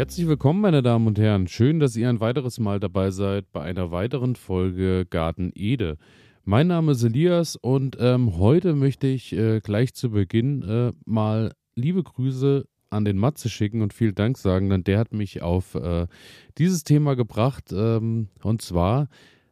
Herzlich willkommen, meine Damen und Herren. Schön, dass ihr ein weiteres Mal dabei seid bei einer weiteren Folge Garten Ede. Mein Name ist Elias und ähm, heute möchte ich äh, gleich zu Beginn äh, mal liebe Grüße an den Matze schicken und vielen Dank sagen, denn der hat mich auf äh, dieses Thema gebracht. Ähm, und zwar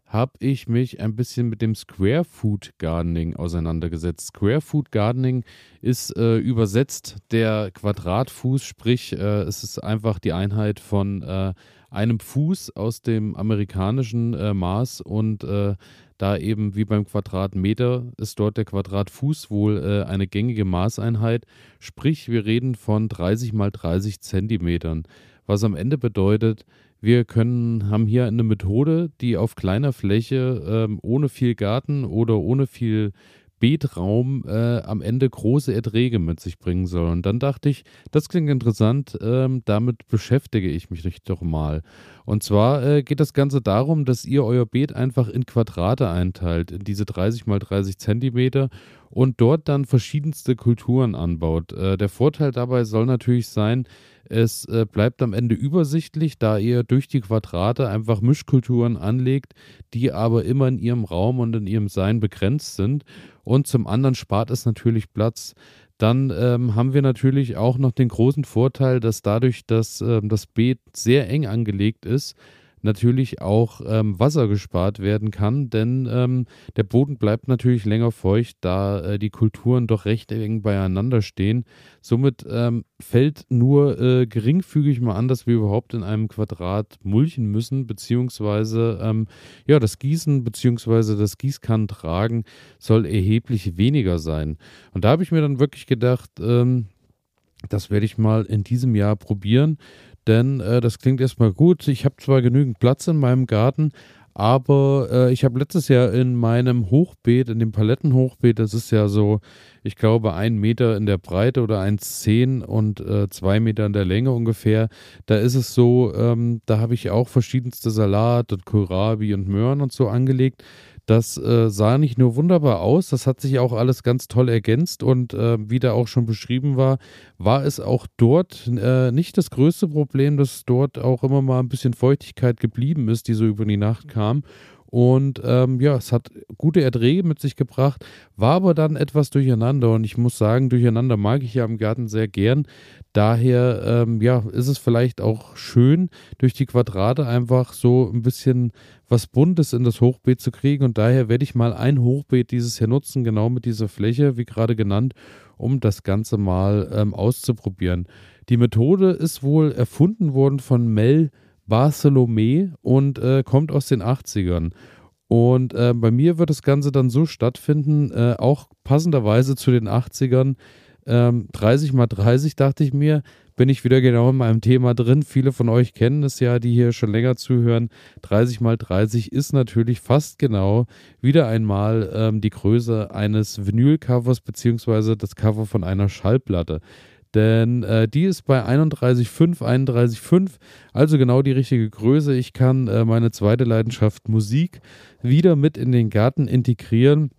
habe ich mich ein bisschen mit dem Square Food Gardening auseinandergesetzt. Square Food Gardening ist äh, übersetzt der Quadratfuß, sprich äh, es ist einfach die Einheit von äh, einem Fuß aus dem amerikanischen äh, Maß und äh, da eben wie beim Quadratmeter ist dort der Quadratfuß wohl äh, eine gängige Maßeinheit. Sprich, wir reden von 30 mal 30 Zentimetern, was am Ende bedeutet, wir können, haben hier eine Methode, die auf kleiner Fläche ähm, ohne viel Garten oder ohne viel Beetraum äh, am Ende große Erträge mit sich bringen soll. Und dann dachte ich, das klingt interessant, ähm, damit beschäftige ich mich doch mal. Und zwar äh, geht das Ganze darum, dass ihr euer Beet einfach in Quadrate einteilt, in diese 30 mal 30 Zentimeter und dort dann verschiedenste Kulturen anbaut. Äh, der Vorteil dabei soll natürlich sein, es äh, bleibt am Ende übersichtlich, da ihr durch die Quadrate einfach Mischkulturen anlegt, die aber immer in ihrem Raum und in ihrem Sein begrenzt sind. Und zum anderen spart es natürlich Platz. Dann ähm, haben wir natürlich auch noch den großen Vorteil, dass dadurch, dass ähm, das Beet sehr eng angelegt ist, natürlich auch ähm, Wasser gespart werden kann, denn ähm, der Boden bleibt natürlich länger feucht, da äh, die Kulturen doch recht eng beieinander stehen. Somit ähm, fällt nur äh, geringfügig mal an, dass wir überhaupt in einem Quadrat mulchen müssen, beziehungsweise ähm, ja, das Gießen beziehungsweise das Gießkannentragen soll erheblich weniger sein. Und da habe ich mir dann wirklich gedacht, ähm, das werde ich mal in diesem Jahr probieren denn äh, das klingt erstmal gut. Ich habe zwar genügend Platz in meinem Garten, aber äh, ich habe letztes Jahr in meinem Hochbeet, in dem Palettenhochbeet, das ist ja so, ich glaube, ein Meter in der Breite oder 1,10 und äh, zwei Meter in der Länge ungefähr. Da ist es so, ähm, da habe ich auch verschiedenste Salat und Kohlrabi und Möhren und so angelegt. Das äh, sah nicht nur wunderbar aus, das hat sich auch alles ganz toll ergänzt und äh, wie da auch schon beschrieben war, war es auch dort äh, nicht das größte Problem, dass dort auch immer mal ein bisschen Feuchtigkeit geblieben ist, die so über die Nacht kam. Und ähm, ja, es hat gute Erträge mit sich gebracht, war aber dann etwas durcheinander. Und ich muss sagen, durcheinander mag ich ja im Garten sehr gern. Daher ähm, ja, ist es vielleicht auch schön, durch die Quadrate einfach so ein bisschen was Buntes in das Hochbeet zu kriegen. Und daher werde ich mal ein Hochbeet dieses Jahr nutzen, genau mit dieser Fläche, wie gerade genannt, um das Ganze mal ähm, auszuprobieren. Die Methode ist wohl erfunden worden von Mel Bartholomä und äh, kommt aus den 80ern. Und äh, bei mir wird das Ganze dann so stattfinden, äh, auch passenderweise zu den 80ern. Ähm, 30 mal 30 dachte ich mir, bin ich wieder genau in meinem Thema drin. Viele von euch kennen es ja, die hier schon länger zuhören. 30 mal 30 ist natürlich fast genau wieder einmal ähm, die Größe eines Vinylcovers beziehungsweise das Cover von einer Schallplatte. Denn äh, die ist bei 31,5, 31,5, also genau die richtige Größe. Ich kann äh, meine zweite Leidenschaft Musik wieder mit in den Garten integrieren.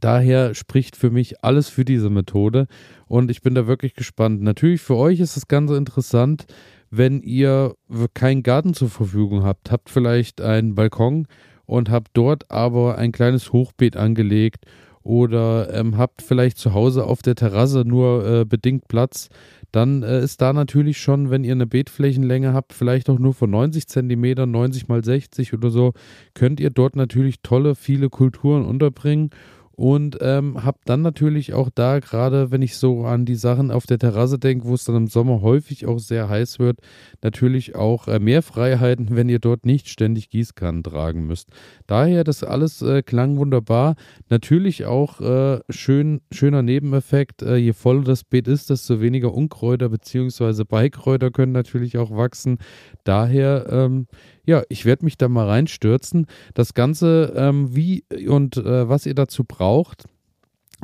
Daher spricht für mich alles für diese Methode und ich bin da wirklich gespannt. Natürlich für euch ist das Ganze interessant, wenn ihr keinen Garten zur Verfügung habt, habt vielleicht einen Balkon und habt dort aber ein kleines Hochbeet angelegt oder ähm, habt vielleicht zu Hause auf der Terrasse nur äh, bedingt Platz, dann äh, ist da natürlich schon, wenn ihr eine Beetflächenlänge habt, vielleicht auch nur von 90 cm, 90 mal 60 oder so, könnt ihr dort natürlich tolle, viele Kulturen unterbringen und ähm, habe dann natürlich auch da, gerade wenn ich so an die Sachen auf der Terrasse denke, wo es dann im Sommer häufig auch sehr heiß wird, natürlich auch äh, mehr Freiheiten, wenn ihr dort nicht ständig Gießkannen tragen müsst. Daher, das alles äh, klang wunderbar. Natürlich auch äh, schön, schöner Nebeneffekt, äh, je voller das Beet ist, desto weniger Unkräuter bzw. Beikräuter können natürlich auch wachsen. Daher, ähm, ja, ich werde mich da mal reinstürzen. Das Ganze, ähm, wie und äh, was ihr dazu braucht,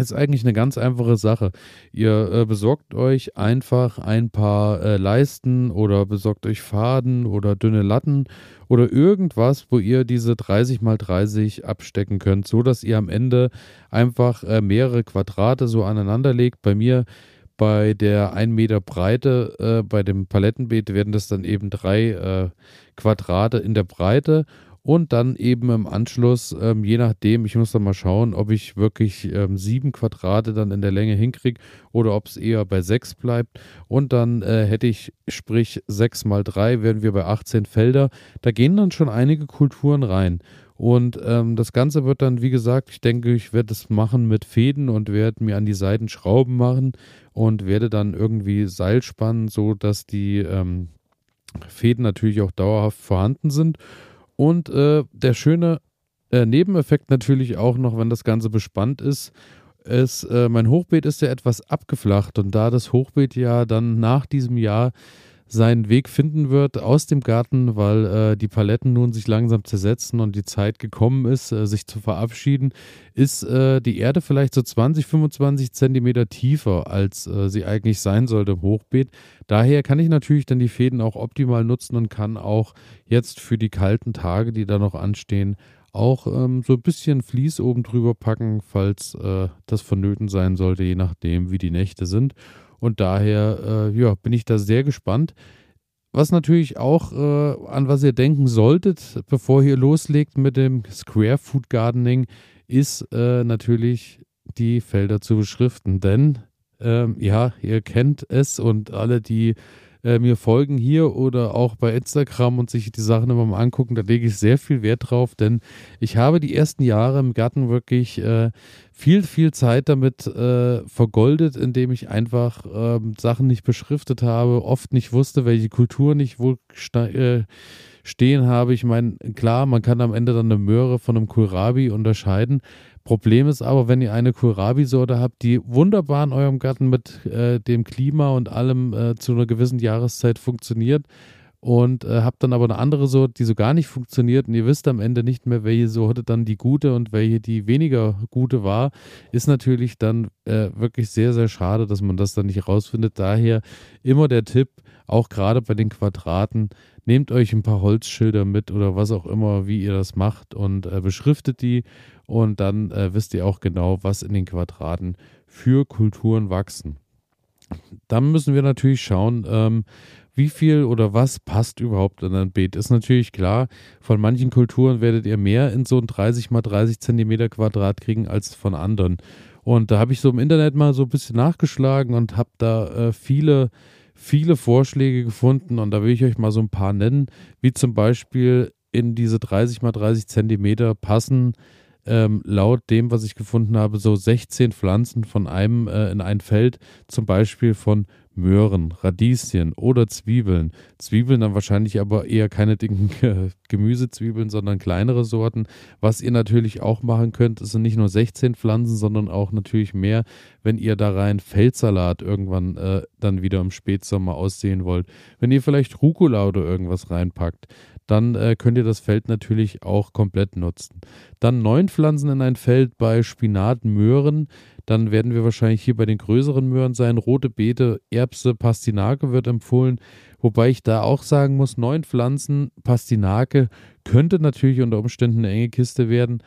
ist eigentlich eine ganz einfache Sache. Ihr äh, besorgt euch einfach ein paar äh, Leisten oder besorgt euch Faden oder dünne Latten oder irgendwas, wo ihr diese 30 mal 30 abstecken könnt, so dass ihr am Ende einfach äh, mehrere Quadrate so aneinander legt. Bei mir bei der 1 Meter Breite, äh, bei dem Palettenbeet werden das dann eben drei äh, Quadrate in der Breite und dann eben im Anschluss, ähm, je nachdem, ich muss dann mal schauen, ob ich wirklich ähm, sieben Quadrate dann in der Länge hinkriege oder ob es eher bei sechs bleibt. Und dann äh, hätte ich, sprich sechs mal drei, wären wir bei 18 Felder. Da gehen dann schon einige Kulturen rein. Und ähm, das Ganze wird dann, wie gesagt, ich denke, ich werde es machen mit Fäden und werde mir an die Seiten Schrauben machen und werde dann irgendwie Seil spannen, so dass die ähm, Fäden natürlich auch dauerhaft vorhanden sind. Und äh, der schöne äh, Nebeneffekt natürlich auch noch, wenn das Ganze bespannt ist, ist, äh, mein Hochbeet ist ja etwas abgeflacht und da das Hochbeet ja dann nach diesem Jahr seinen Weg finden wird aus dem Garten, weil äh, die Paletten nun sich langsam zersetzen und die Zeit gekommen ist, äh, sich zu verabschieden, ist äh, die Erde vielleicht so 20, 25 Zentimeter tiefer, als äh, sie eigentlich sein sollte im Hochbeet. Daher kann ich natürlich dann die Fäden auch optimal nutzen und kann auch jetzt für die kalten Tage, die da noch anstehen, auch ähm, so ein bisschen Vlies oben drüber packen, falls äh, das vonnöten sein sollte, je nachdem, wie die Nächte sind. Und daher äh, ja, bin ich da sehr gespannt. Was natürlich auch, äh, an was ihr denken solltet, bevor ihr loslegt mit dem Square Food Gardening, ist äh, natürlich die Felder zu beschriften. Denn ähm, ja, ihr kennt es und alle, die äh, mir folgen hier oder auch bei Instagram und sich die Sachen immer mal angucken, da lege ich sehr viel Wert drauf, denn ich habe die ersten Jahre im Garten wirklich äh, viel, viel Zeit damit äh, vergoldet, indem ich einfach ähm, Sachen nicht beschriftet habe, oft nicht wusste, welche Kulturen ich wohl äh, stehen habe. Ich meine, klar, man kann am Ende dann eine Möhre von einem Kohlrabi unterscheiden, Problem ist aber, wenn ihr eine Kohlrabi-Sorte habt, die wunderbar in eurem Garten mit äh, dem Klima und allem äh, zu einer gewissen Jahreszeit funktioniert und äh, habt dann aber eine andere Sorte, die so gar nicht funktioniert und ihr wisst am Ende nicht mehr, welche Sorte dann die gute und welche die weniger gute war, ist natürlich dann äh, wirklich sehr, sehr schade, dass man das dann nicht rausfindet. Daher immer der Tipp, auch gerade bei den Quadraten, nehmt euch ein paar Holzschilder mit oder was auch immer, wie ihr das macht und äh, beschriftet die und dann äh, wisst ihr auch genau, was in den Quadraten für Kulturen wachsen. Dann müssen wir natürlich schauen, ähm, wie viel oder was passt überhaupt in ein Beet. Ist natürlich klar, von manchen Kulturen werdet ihr mehr in so ein 30 mal 30 Zentimeter Quadrat kriegen als von anderen. Und da habe ich so im Internet mal so ein bisschen nachgeschlagen und habe da äh, viele, viele Vorschläge gefunden. Und da will ich euch mal so ein paar nennen, wie zum Beispiel in diese 30 mal 30 Zentimeter passen ähm, laut dem, was ich gefunden habe, so 16 Pflanzen von einem äh, in ein Feld, zum Beispiel von Möhren, Radieschen oder Zwiebeln. Zwiebeln dann wahrscheinlich aber eher keine dicken Gemüsezwiebeln, sondern kleinere Sorten. Was ihr natürlich auch machen könnt, sind nicht nur 16 Pflanzen, sondern auch natürlich mehr, wenn ihr da rein Feldsalat irgendwann äh, dann wieder im Spätsommer aussehen wollt. Wenn ihr vielleicht Rucola oder irgendwas reinpackt, dann äh, könnt ihr das Feld natürlich auch komplett nutzen. Dann neun Pflanzen in ein Feld bei Spinat, Möhren. Dann werden wir wahrscheinlich hier bei den größeren Möhren sein. Rote Beete, Erbse, Pastinake wird empfohlen. Wobei ich da auch sagen muss, neun Pflanzen, Pastinake könnte natürlich unter Umständen eine enge Kiste werden.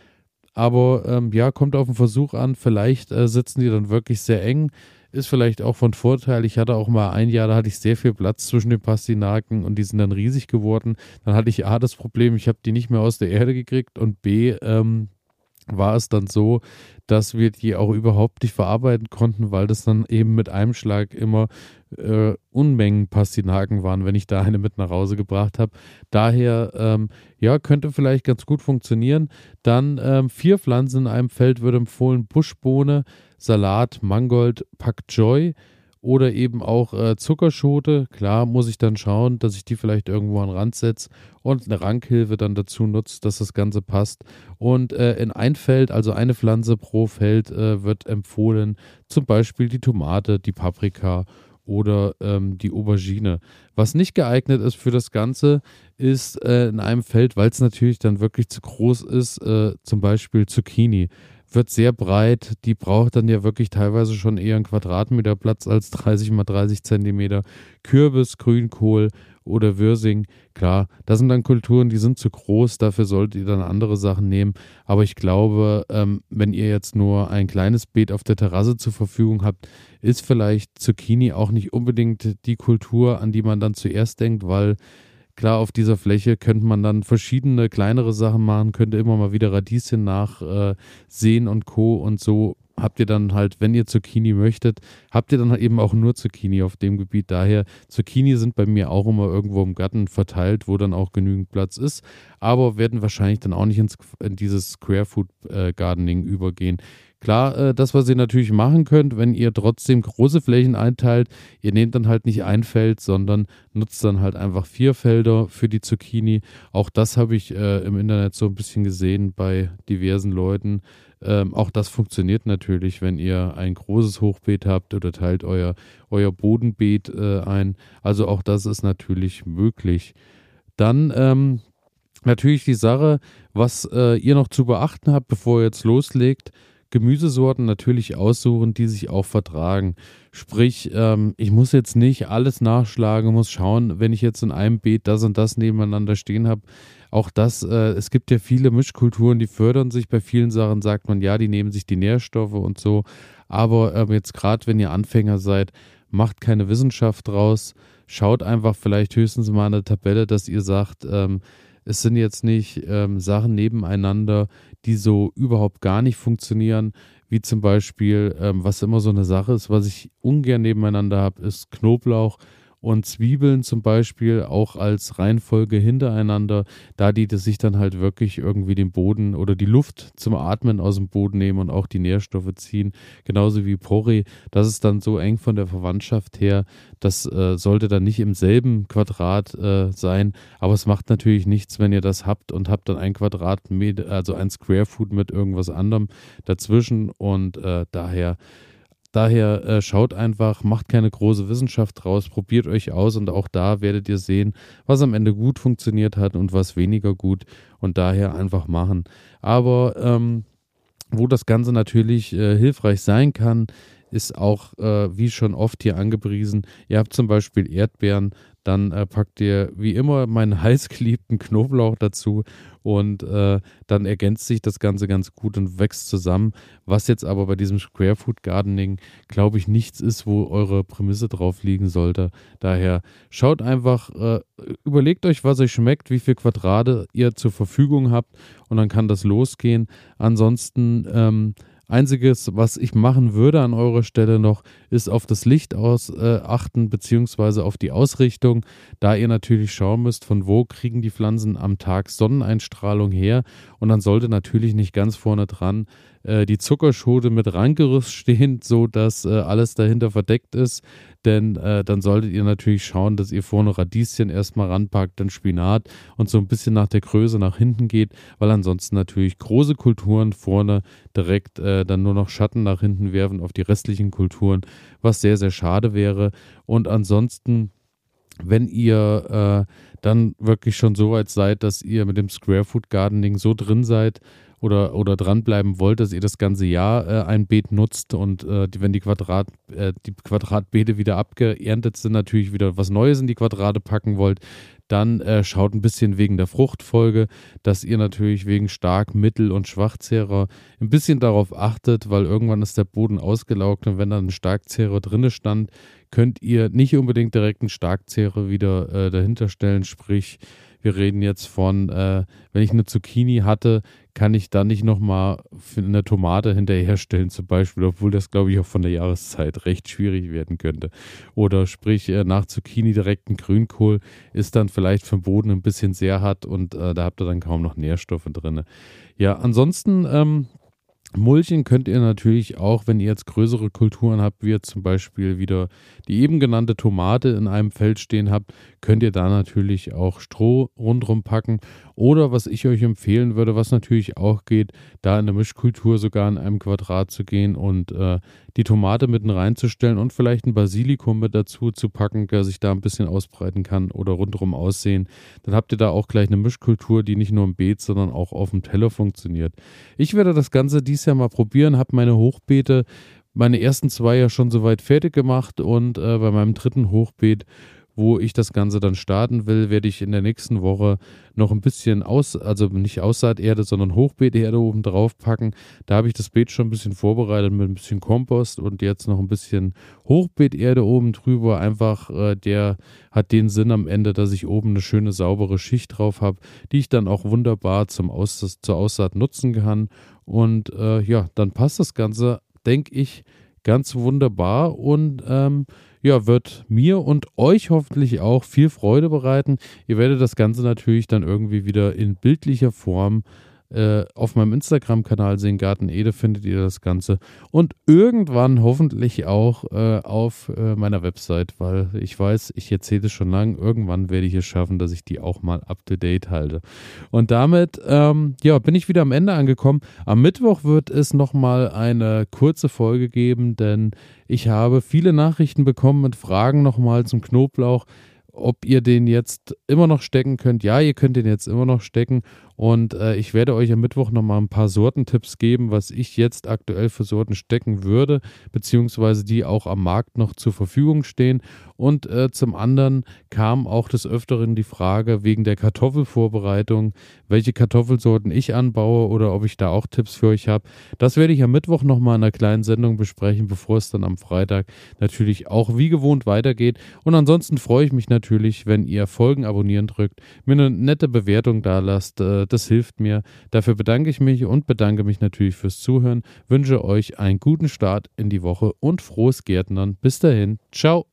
Aber ähm, ja, kommt auf den Versuch an. Vielleicht äh, sitzen die dann wirklich sehr eng ist vielleicht auch von Vorteil. Ich hatte auch mal ein Jahr, da hatte ich sehr viel Platz zwischen den Pastinaken und die sind dann riesig geworden. Dann hatte ich A das Problem, ich habe die nicht mehr aus der Erde gekriegt und B ähm, war es dann so, dass wir die auch überhaupt nicht verarbeiten konnten, weil das dann eben mit einem Schlag immer äh, Unmengen Pastinaken waren, wenn ich da eine mit nach Hause gebracht habe. Daher, ähm, ja, könnte vielleicht ganz gut funktionieren. Dann ähm, vier Pflanzen in einem Feld wird empfohlen: Buschbohne, Salat, Mangold, Pak Joy oder eben auch äh, Zuckerschote. Klar muss ich dann schauen, dass ich die vielleicht irgendwo an den Rand setze und eine Rankhilfe dann dazu nutzt, dass das Ganze passt. Und äh, in ein Feld, also eine Pflanze pro Feld, äh, wird empfohlen, zum Beispiel die Tomate, die Paprika oder ähm, die Aubergine. Was nicht geeignet ist für das Ganze, ist äh, in einem Feld, weil es natürlich dann wirklich zu groß ist, äh, zum Beispiel Zucchini wird sehr breit. Die braucht dann ja wirklich teilweise schon eher einen Quadratmeter Platz als 30 mal 30 Zentimeter. Kürbis, Grünkohl oder Würsing. Klar, das sind dann Kulturen, die sind zu groß, dafür solltet ihr dann andere Sachen nehmen. Aber ich glaube, ähm, wenn ihr jetzt nur ein kleines Beet auf der Terrasse zur Verfügung habt, ist vielleicht Zucchini auch nicht unbedingt die Kultur, an die man dann zuerst denkt, weil klar, auf dieser Fläche könnte man dann verschiedene kleinere Sachen machen, könnte immer mal wieder Radieschen nachsehen äh, und Co. und so habt ihr dann halt, wenn ihr Zucchini möchtet, habt ihr dann halt eben auch nur Zucchini auf dem Gebiet. Daher, Zucchini sind bei mir auch immer irgendwo im Garten verteilt, wo dann auch genügend Platz ist, aber werden wahrscheinlich dann auch nicht ins, in dieses Square Food äh, Gardening übergehen. Klar, äh, das, was ihr natürlich machen könnt, wenn ihr trotzdem große Flächen einteilt, ihr nehmt dann halt nicht ein Feld, sondern nutzt dann halt einfach vier Felder für die Zucchini. Auch das habe ich äh, im Internet so ein bisschen gesehen bei diversen Leuten. Ähm, auch das funktioniert natürlich, wenn ihr ein großes Hochbeet habt oder teilt euer, euer Bodenbeet äh, ein. Also auch das ist natürlich möglich. Dann ähm, natürlich die Sache, was äh, ihr noch zu beachten habt, bevor ihr jetzt loslegt. Gemüsesorten natürlich aussuchen, die sich auch vertragen. Sprich, ähm, ich muss jetzt nicht alles nachschlagen, muss schauen, wenn ich jetzt in einem Beet das und das nebeneinander stehen habe, auch das, äh, es gibt ja viele Mischkulturen, die fördern sich. Bei vielen Sachen sagt man, ja, die nehmen sich die Nährstoffe und so. Aber äh, jetzt gerade, wenn ihr Anfänger seid, macht keine Wissenschaft draus. Schaut einfach vielleicht höchstens mal eine Tabelle, dass ihr sagt, ähm, es sind jetzt nicht ähm, Sachen nebeneinander, die so überhaupt gar nicht funktionieren, wie zum Beispiel, ähm, was immer so eine Sache ist, was ich ungern nebeneinander habe, ist Knoblauch und Zwiebeln zum Beispiel auch als Reihenfolge hintereinander, da die das sich dann halt wirklich irgendwie den Boden oder die Luft zum Atmen aus dem Boden nehmen und auch die Nährstoffe ziehen, genauso wie Porree. Das ist dann so eng von der Verwandtschaft her, das äh, sollte dann nicht im selben Quadrat äh, sein, aber es macht natürlich nichts, wenn ihr das habt und habt dann ein Quadratmeter, also ein Square Foot mit irgendwas anderem dazwischen. Und äh, daher Daher äh, schaut einfach, macht keine große Wissenschaft draus, probiert euch aus und auch da werdet ihr sehen, was am Ende gut funktioniert hat und was weniger gut und daher einfach machen. Aber ähm, wo das Ganze natürlich äh, hilfreich sein kann, ist auch, äh, wie schon oft hier angepriesen, ihr habt zum Beispiel Erdbeeren, dann äh, packt ihr wie immer meinen heißgeliebten Knoblauch dazu und äh, dann ergänzt sich das Ganze ganz gut und wächst zusammen. Was jetzt aber bei diesem Square Food Gardening, glaube ich, nichts ist, wo eure Prämisse drauf liegen sollte. Daher schaut einfach, äh, überlegt euch, was euch schmeckt, wie viel Quadrate ihr zur Verfügung habt und dann kann das losgehen. Ansonsten ähm, Einziges, was ich machen würde an eurer Stelle noch, ist auf das Licht aus, äh, achten, beziehungsweise auf die Ausrichtung, da ihr natürlich schauen müsst, von wo kriegen die Pflanzen am Tag Sonneneinstrahlung her. Und dann sollte natürlich nicht ganz vorne dran äh, die Zuckerschote mit Rangerüst stehen, so dass äh, alles dahinter verdeckt ist. Denn äh, dann solltet ihr natürlich schauen, dass ihr vorne Radieschen erstmal ranpackt, dann Spinat und so ein bisschen nach der Größe nach hinten geht, weil ansonsten natürlich große Kulturen vorne direkt äh, dann nur noch Schatten nach hinten werfen auf die restlichen Kulturen, was sehr, sehr schade wäre. Und ansonsten wenn ihr äh, dann wirklich schon so weit seid, dass ihr mit dem Square Food Gardening so drin seid oder, oder dranbleiben wollt, dass ihr das ganze Jahr äh, ein Beet nutzt und äh, die, wenn die, Quadrat, äh, die Quadratbeete wieder abgeerntet sind, natürlich wieder was Neues in die Quadrate packen wollt, dann äh, schaut ein bisschen wegen der Fruchtfolge, dass ihr natürlich wegen Stark-, Mittel- und Schwachzehrer ein bisschen darauf achtet, weil irgendwann ist der Boden ausgelaugt und wenn dann ein Starkzehrer drinne stand, könnt ihr nicht unbedingt direkt einen Starkzehrer wieder äh, dahinter stellen, sprich wir reden jetzt von, äh, wenn ich eine Zucchini hatte, kann ich da nicht nochmal eine Tomate hinterherstellen zum Beispiel, obwohl das, glaube ich, auch von der Jahreszeit recht schwierig werden könnte. Oder sprich, äh, nach Zucchini direkt ein Grünkohl ist dann vielleicht vom Boden ein bisschen sehr hart und äh, da habt ihr dann kaum noch Nährstoffe drin. Ja, ansonsten ähm, Mulchen könnt ihr natürlich auch, wenn ihr jetzt größere Kulturen habt, wie jetzt zum Beispiel wieder die eben genannte Tomate in einem Feld stehen habt, könnt ihr da natürlich auch Stroh rundherum packen. Oder was ich euch empfehlen würde, was natürlich auch geht, da in der Mischkultur sogar in einem Quadrat zu gehen und äh, die Tomate mitten reinzustellen und vielleicht ein Basilikum mit dazu zu packen, der sich da ein bisschen ausbreiten kann oder rundherum aussehen. Dann habt ihr da auch gleich eine Mischkultur, die nicht nur im Beet, sondern auch auf dem Teller funktioniert. Ich werde das Ganze dieses Jahr mal probieren, habe meine Hochbeete meine ersten zwei ja schon soweit fertig gemacht und äh, bei meinem dritten Hochbeet wo ich das Ganze dann starten will, werde ich in der nächsten Woche noch ein bisschen aus, also nicht Aussaaterde, sondern Hochbeeterde oben drauf packen. Da habe ich das Beet schon ein bisschen vorbereitet mit ein bisschen Kompost und jetzt noch ein bisschen Hochbeeterde oben drüber. Einfach, äh, der hat den Sinn am Ende, dass ich oben eine schöne saubere Schicht drauf habe, die ich dann auch wunderbar zum Aus, zur Aussaat nutzen kann. Und äh, ja, dann passt das Ganze, denke ich, ganz wunderbar und ähm, ja, wird mir und euch hoffentlich auch viel Freude bereiten. Ihr werdet das Ganze natürlich dann irgendwie wieder in bildlicher Form äh, auf meinem Instagram-Kanal sehen, Garten Ede, findet ihr das Ganze. Und irgendwann hoffentlich auch äh, auf äh, meiner Website, weil ich weiß, ich erzähle es schon lange, irgendwann werde ich es schaffen, dass ich die auch mal up-to-date halte. Und damit, ähm, ja, bin ich wieder am Ende angekommen. Am Mittwoch wird es nochmal eine kurze Folge geben, denn ich habe viele Nachrichten bekommen mit Fragen nochmal zum Knoblauch ob ihr den jetzt immer noch stecken könnt. Ja, ihr könnt den jetzt immer noch stecken. Und äh, ich werde euch am Mittwoch nochmal ein paar Sortentipps geben, was ich jetzt aktuell für Sorten stecken würde, beziehungsweise die auch am Markt noch zur Verfügung stehen. Und äh, zum anderen kam auch des Öfteren die Frage wegen der Kartoffelvorbereitung, welche Kartoffelsorten ich anbaue oder ob ich da auch Tipps für euch habe. Das werde ich am Mittwoch nochmal in einer kleinen Sendung besprechen, bevor es dann am Freitag natürlich auch wie gewohnt weitergeht. Und ansonsten freue ich mich natürlich, wenn ihr Folgen abonnieren drückt, mir eine nette Bewertung da lasst. Äh, das hilft mir. Dafür bedanke ich mich und bedanke mich natürlich fürs Zuhören. Wünsche euch einen guten Start in die Woche und frohes Gärtnern. Bis dahin. Ciao.